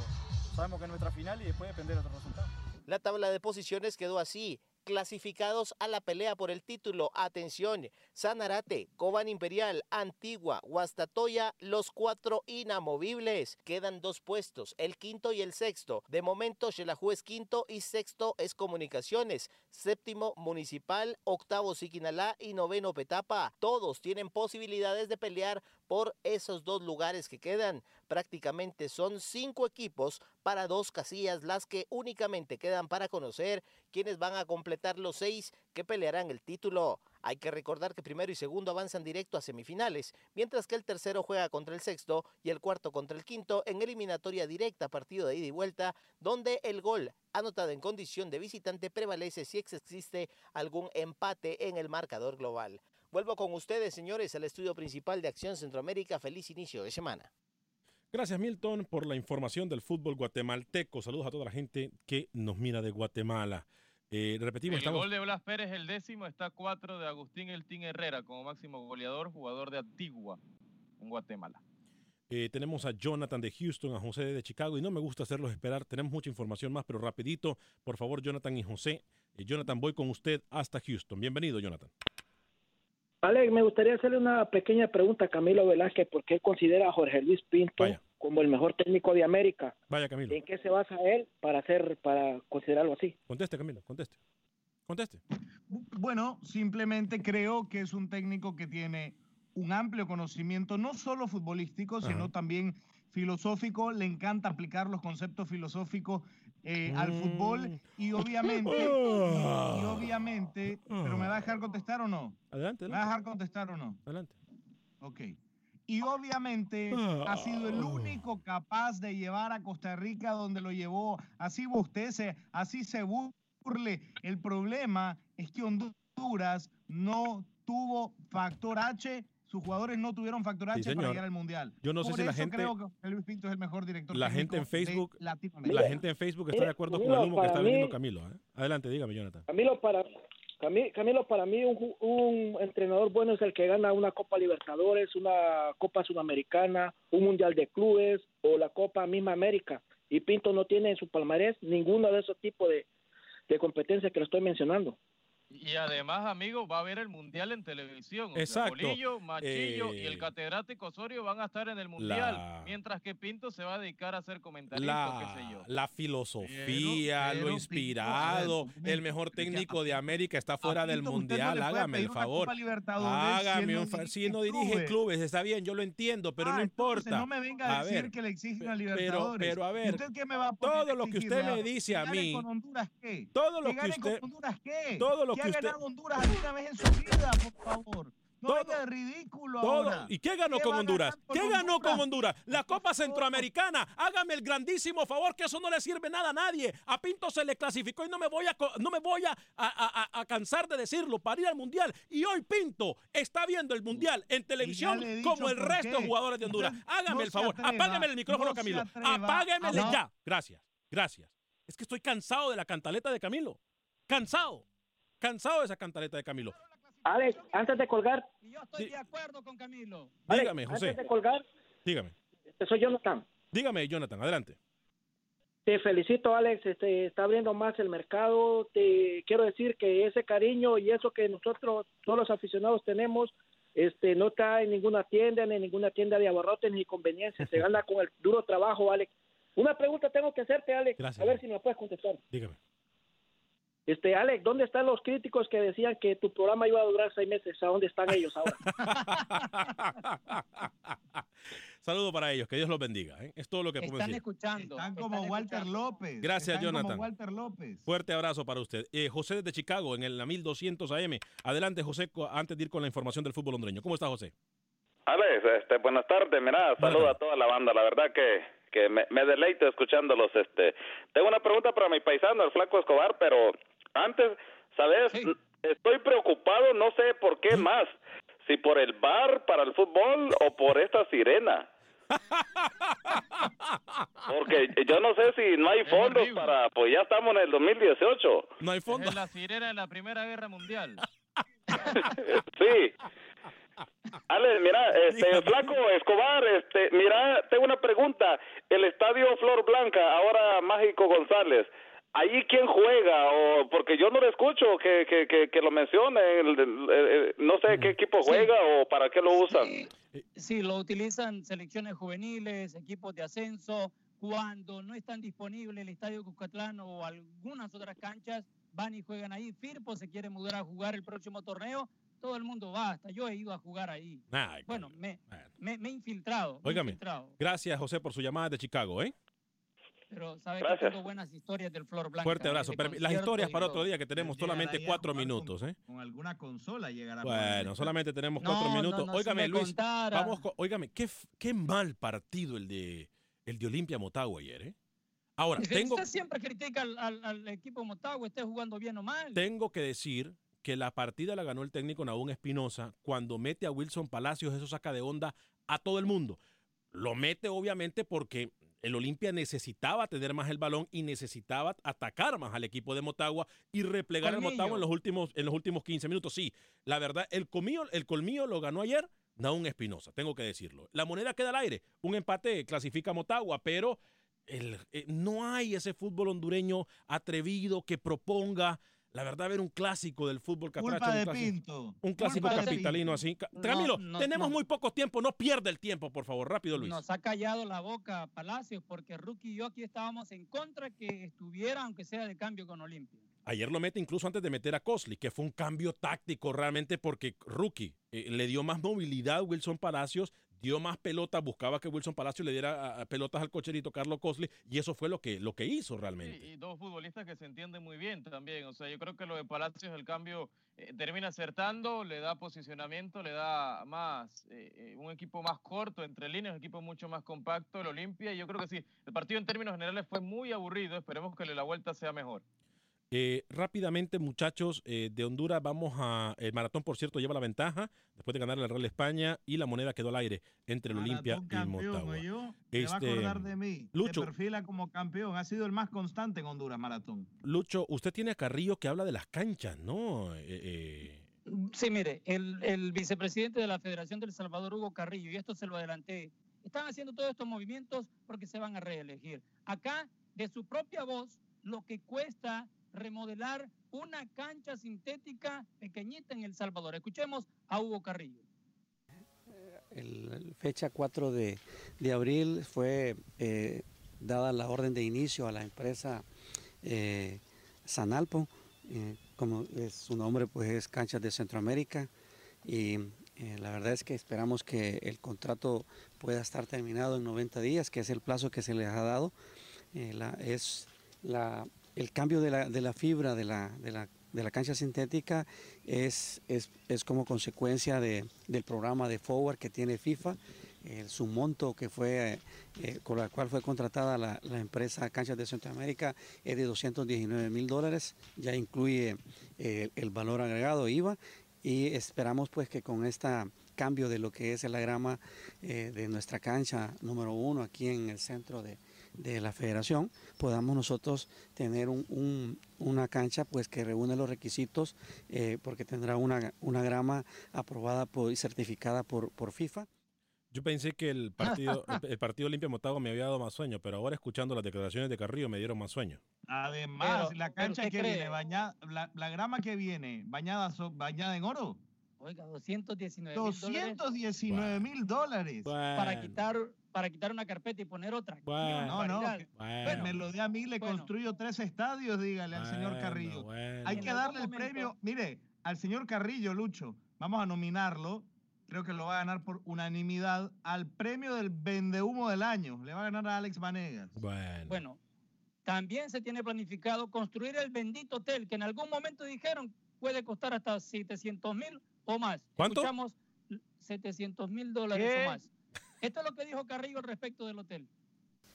sabemos que es nuestra final y después depende de otros resultados. La tabla de posiciones quedó así. Clasificados a la pelea por el título. Atención, Sanarate, Cobán Imperial, Antigua, Guastatoya, los cuatro inamovibles. Quedan dos puestos, el quinto y el sexto. De momento, Xelajú es quinto y sexto es Comunicaciones. Séptimo, Municipal, octavo, Siquinalá y noveno, Petapa. Todos tienen posibilidades de pelear por esos dos lugares que quedan. Prácticamente son cinco equipos para dos casillas las que únicamente quedan para conocer quienes van a completar los seis que pelearán el título. Hay que recordar que primero y segundo avanzan directo a semifinales, mientras que el tercero juega contra el sexto y el cuarto contra el quinto en eliminatoria directa, partido de ida y vuelta, donde el gol anotado en condición de visitante prevalece si existe algún empate en el marcador global. Vuelvo con ustedes, señores, al estudio principal de Acción Centroamérica. Feliz inicio de semana. Gracias, Milton, por la información del fútbol guatemalteco. Saludos a toda la gente que nos mira de Guatemala. Eh, repetimos, El estamos... gol de Blas Pérez, el décimo, está cuatro de Agustín Eltín Herrera como máximo goleador, jugador de Antigua en Guatemala. Eh, tenemos a Jonathan de Houston, a José de Chicago y no me gusta hacerlos esperar. Tenemos mucha información más, pero rapidito, por favor, Jonathan y José. Eh, Jonathan, voy con usted hasta Houston. Bienvenido, Jonathan. Alex, me gustaría hacerle una pequeña pregunta a Camilo Velázquez, porque él considera a Jorge Luis Pinto como el mejor técnico de América. Vaya, Camilo. ¿En qué se basa él para hacer, para considerarlo así? Conteste, Camilo, conteste. Conteste. Bueno, simplemente creo que es un técnico que tiene un amplio conocimiento, no solo futbolístico, sino también filosófico. Le encanta aplicar los conceptos filosóficos eh, al fútbol y obviamente, y, y obviamente, pero ¿me va a dejar contestar o no? Adelante, ¿Me va a dejar contestar o no? Adelante. Ok. Y obviamente ha sido el único capaz de llevar a Costa Rica donde lo llevó. Así bostece, así se burle. El problema es que Honduras no tuvo factor H. Sus jugadores no tuvieron factor H para llegar al Mundial. Yo no sé si la gente- creo que Luis Pinto es el mejor director La gente en Facebook, la gente en Facebook está de acuerdo con el humo que está vendiendo mí- Camilo. ¿eh? Adelante, dígame, Jonathan. Camilo, para, Cami- Camilo, para mí un, entrenador bueno es el que gana una Copa Libertadores, una Copa Sudamericana, un Mundial de Clubes o la Copa misma América. Y Pinto no tiene en su palmarés ninguno de esos tipos de, de competencias que lo estoy mencionando. Y además, amigo, va a haber el Mundial en televisión. O sea, Exacto. Bolillo, Machillo y Eh, el catedrático Osorio van a estar en el Mundial, La- mientras que Pinto se va a dedicar a o qué sé yo. La, filosofía, Pero- lo inspirado, Pinto, a ver, el mejor técnico de América está fuera del Pinto, no Mundial. puede Hágame el favor. Hágame no un favor. dirige Si no dirige clubes. clubes, está bien, yo lo entiendo, pero Ah, no entonces importa. No me venga a, decir ver, que le exigen a Libertadores. pero a ¿Y ver, usted qué me va a poner todo lo que usted me dice ¿Que a mí, todo lo ¿Que usted- todo lo ¿Que ha usted- ganado Honduras alguna vez en su vida, por favor? No de ridículo Todo. ahora. ¿Y qué ganó ¿Qué con Honduras? ¿Qué ganó con Honduras? La Copa Centroamericana. Hágame el grandísimo favor que eso no le sirve nada a nadie. A Pinto se le clasificó y no me voy a, no me voy a, a- a- a cansar de decirlo para ir al Mundial. Y hoy Pinto está viendo el Mundial en televisión como el resto de qué. jugadores de Honduras. Hágame no el favor. atreva, Apágame el micrófono, no Camilo. Apáguemele ya. Gracias. Gracias. Es que estoy cansado de la cantaleta de Camilo. Cansado. Cansado de esa cantaleta de Camilo. Alex, antes de colgar, Yo estoy de acuerdo con Camilo. Alex, Dígame, José. antes de colgar, Dígame. este, soy Jonathan. Dígame, Jonathan. Adelante. Te felicito, Alex. Este, está abriendo más el mercado. Te quiero decir que ese cariño y eso que nosotros, todos los aficionados, tenemos, este, no está en ninguna tienda, ni en ninguna tienda de abarrotes ni conveniencia. Se gana con el duro trabajo, Alex. Una pregunta tengo que hacerte, Alex. Gracias. A ver si me puedes contestar. Dígame. Este, Alex, ¿dónde están los críticos que decían que tu programa iba a durar seis meses? ¿A dónde están ellos ahora? Saludo para ellos, que Dios los bendiga. ¿eh? Es todo lo que puedo Están decir. escuchando. Están como Walter López. Gracias, Están Jonathan. Como Walter López. Fuerte abrazo para usted. Eh, José desde Chicago, en el- la 1200 AM. Adelante, José, co- antes de ir con la información del fútbol hondureño. ¿Cómo está, José? Alex, este, buenas tardes, mira, saludo a toda la banda, la verdad que, que me, me deleito escuchándolos, este, tengo una pregunta para mi paisano, el flaco Escobar, pero antes, ¿sabes? Estoy preocupado, no sé por qué más, si por el bar para el fútbol o por esta sirena. Porque yo no sé si no hay fondos para, pues ya estamos en el 2018. No hay Es la sirena de la Primera Guerra Mundial. Sí. Ale, mira, este, flaco Escobar, este, mira, tengo una pregunta. El estadio Flor Blanca, ahora Mágico González, ¿ahí quién juega? O porque yo no le escucho que, que, que, que lo mencione. el- el- el- no sé qué equipo juega o para qué lo usan. Sí, lo utilizan selecciones juveniles, equipos de ascenso. Cuando no están disponibles el Estadio Cuscatlán o algunas otras canchas, van y juegan ahí. Firpo se quiere mudar a jugar el próximo torneo. Todo el mundo va, hasta yo he ido a jugar ahí. Ay, Bueno, me, me, me he infiltrado. me he Óigame. infiltrado. Gracias, José, por su llamada de Chicago, ¿eh? Pero sabes Gracias. que tengo buenas historias del Flor Blanca. Fuerte ¿eh? abrazo. las historias para otro día, que tenemos solamente cuatro minutos, ¿eh? Con alguna consola llegará. Bueno, solamente tenemos No, cuatro no, minutos. no, óigame, me Luis, contara. vamos, con- óigame, qué, qué mal partido el de el de Olimpia Motagua ayer, ¿eh? Ahora, Usted tengo, siempre critica al, al- al equipo Motagua, esté jugando bien o mal. tengo que decir que la partida la ganó el técnico Nahum Espinosa. Cuando mete a Wilson Palacios, eso saca de onda a todo el mundo. Lo mete obviamente porque el Olimpia necesitaba tener más el balón y necesitaba atacar más al equipo de Motagua y replegar al. Motagua en los últimos, en los últimos 15 minutos. Sí, la verdad, el colmillo, el colmillo lo ganó ayer Nahum Espinosa, tengo que decirlo. La moneda queda al aire. Un empate clasifica a Motagua, pero el- eh, no hay ese fútbol hondureño atrevido que proponga la verdad, ver un clásico del fútbol Culpa catracho. de un clásico, Pinto. un clásico Culpa de capitalino Pinto. así. No, Camilo, no, tenemos no. muy poco tiempo, no pierda el tiempo, por favor, rápido, Luis. Nos ha callado la boca Palacios porque Rookie y yo aquí estábamos en contra que estuviera, aunque sea de cambio con Olimpia. Ayer lo mete incluso antes de meter a Cosley, que fue un cambio táctico realmente porque Rookie eh, le dio más movilidad a Wilson Palacios, dio más pelotas, buscaba que Wilson Palacios le diera pelotas al cocherito Carlos Cosley y eso fue lo que, lo que hizo realmente. Y dos futbolistas que se entienden muy bien también. O sea, yo creo que lo de Palacios, el cambio eh, termina acertando, le da posicionamiento, le da más, eh, eh, un equipo más corto entre líneas, un equipo mucho más compacto, el Olimpia. Y yo creo que sí, el partido en términos generales fue muy aburrido. Esperemos que la vuelta sea mejor. Eh, rápidamente, muchachos, eh, de Honduras vamos a. El maratón, por cierto, lleva la ventaja después de ganar el Real España y la moneda quedó al aire entre el Olimpia y campeón, Motagua. oyó. Te va a Este, acordar de mí. Lucho. Se perfila como campeón. Ha sido el más constante en Honduras Maratón. Lucho, usted tiene a Carrillo que habla de las canchas, ¿no? Eh, eh, Sí, mire, el, el vicepresidente de la Federación del Salvador, Hugo Carrillo, y esto se lo adelanté, están haciendo todos estos movimientos porque se van a reelegir. Acá, de su propia voz, lo que cuesta remodelar una cancha sintética pequeñita en El Salvador. Escuchemos a Hugo Carrillo. El, el fecha 4 de, de abril fue eh, dada la orden de inicio a la empresa eh, Sanalpo, eh, como su nombre pues es Canchas de Centroamérica y eh, la verdad es que esperamos que el contrato pueda estar terminado en 90 días, que es el plazo que se les ha dado. Eh, es la, el cambio de la, de la fibra de la, de la, de la cancha sintética es, es, es como consecuencia de- del programa de Forward que tiene FIFA. Eh, su monto que fue eh, eh, con la cual fue contratada la, empresa Canchas de Centroamérica es de 219 mil dólares, ya incluye eh, el valor agregado IVA y esperamos pues que con este cambio de lo que es la grama de nuestra cancha número uno aquí en el centro de, de la federación podamos nosotros tener un- un- una cancha pues que reúne los requisitos eh, porque tendrá una, una grama aprobada por- y certificada por, por FIFA. yo pensé que el partido, el, partido Olimpia Motagua me había dado más sueño, pero ahora escuchando las declaraciones de Carrillo me dieron más sueño. Además, Pero- la cancha ¿usted que cree? viene bañada, la, la grama que viene bañada, so- bañada en oro, Oiga, 219 mil dólares 219 mil dólares. para quitar, para quitar una carpeta y poner otra. Qué No, no, barbaridad. que- me lo dé a mí, le Bueno. construyo tres estadios, dígale al señor Bueno, Carrillo. bueno. Hay que darle el momento- premio, mire, al señor Carrillo, Lucho, vamos a nominarlo, creo que lo va a ganar por unanimidad, al premio del vendehumo del año. Le va a ganar a Alex Vanegas. Bueno. Bueno, también se tiene planificado construir el bendito hotel que en algún momento dijeron puede costar hasta 700 mil o más. ¿Cuánto? Escuchamos 700 mil dólares ¿Qué? o más. Esto es lo que dijo Carrillo al respecto del hotel.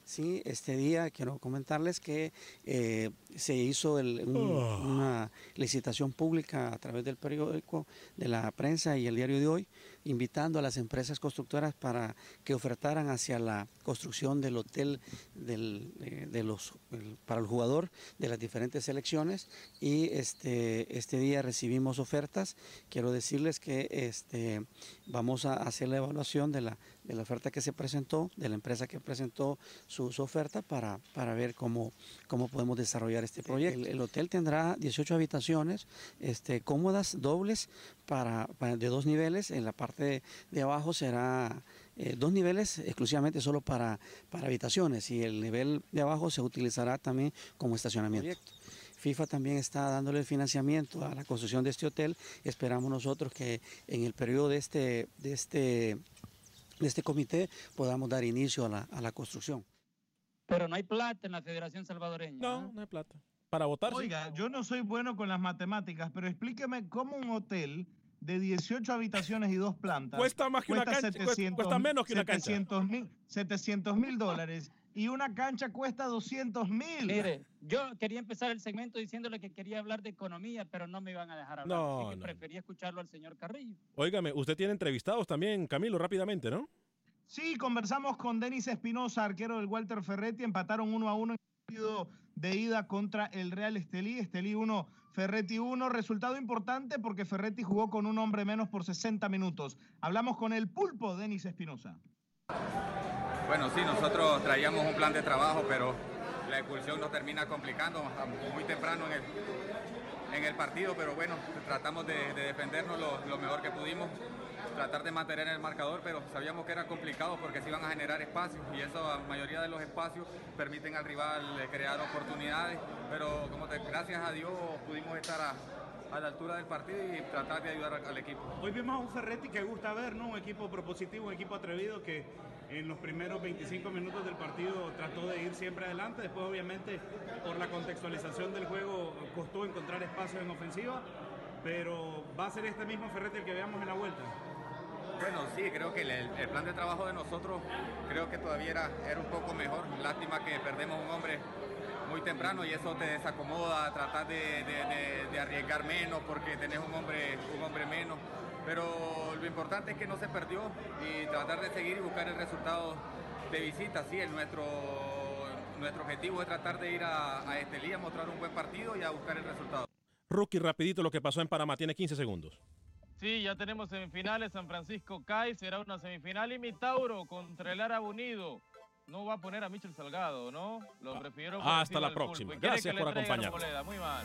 Sí, este día quiero comentarles que eh, se hizo el- un- Oh. una licitación pública a través del periódico, de la prensa y el diario de hoy, invitando a las empresas constructoras para que ofertaran hacia la construcción del hotel del, eh, de los, para el jugador de las diferentes selecciones y este, este día recibimos ofertas. Quiero decirles que este, vamos a hacer la evaluación de la, de la oferta que se presentó, de la empresa que presentó su, su oferta para, para ver cómo, cómo podemos desarrollar este proyecto. El, el hotel tendrá 18 habitaciones este, cómodas, dobles, para, para- de dos niveles. En la parte de, de abajo será eh, dos niveles exclusivamente solo para, para habitaciones y el nivel de abajo se utilizará también como estacionamiento. FIFA también está dándole el financiamiento a la construcción de este hotel. Esperamos nosotros que en el periodo de este, de este, de este comité podamos dar inicio a la, a la construcción. Pero no hay plata en la Federación Salvadoreña. No, no hay plata. Para votar, sí. Oiga, yo no soy bueno con las matemáticas, pero explíqueme cómo un hotel de 18 habitaciones y dos plantas Cuesta más que una cancha, cuesta- cuesta menos que una cancha. 700 mil 700 mil dólares y una cancha cuesta 200 mil. Mire, yo quería empezar el segmento diciéndole que quería hablar de economía, pero no me iban a dejar hablar. No, así que no. preferí escucharlo al señor Carrillo. Óigame, usted tiene entrevistados también, Camilo, rápidamente, ¿no? Sí, conversamos con Denis Espinosa, arquero del Walter Ferretti. Empataron uno a uno en el partido de ida contra el Real Estelí. Estelí 1, Ferretti 1. Resultado importante porque Ferretti jugó con un hombre menos por 60 minutos. Hablamos con el pulpo Denis Espinosa. Bueno, sí, nosotros traíamos un plan de trabajo, pero la expulsión nos termina complicando muy temprano en el, en el partido, pero bueno, tratamos de, de defendernos lo, mejor que pudimos, tratar de mantener el marcador, pero sabíamos que era complicado porque se iban a generar espacios y eso, la mayoría de los espacios permiten al rival eh, crear oportunidades, pero como te, gracias a Dios pudimos estar a, la altura del partido y tratar de ayudar al equipo. Hoy vimos a un Ferretti que gusta ver, ¿no? Un equipo propositivo, un equipo atrevido que en los primeros 25 minutos del partido trató de ir siempre adelante. Después, obviamente, por la contextualización del juego, costó encontrar espacios en ofensiva. Pero va a ser este mismo Ferretti el que veamos en la vuelta. Bueno, sí, creo que el, plan de trabajo de nosotros creo que todavía era, era un poco mejor. Lástima que perdemos un hombre muy temprano y eso te desacomoda, tratar de arriesgar menos porque tenés un hombre, un hombre menos. Pero lo importante es que no se perdió y tratar de seguir y buscar el resultado de visita. Sí, el nuestro, nuestro objetivo es tratar de ir a, a Estelí a mostrar un buen partido y a buscar el resultado. Rookie, rapidito lo que pasó en Panamá. Tiene 15 segundos. Sí, ya tenemos semifinales. San Francisco CAI será una semifinal y Mitauro contra el Árabe Unido. No va a poner a Michel Salgado, ¿no? Lo prefirieron por Ah, Hasta la próxima. Gracias por acompañarnos. Muy mal.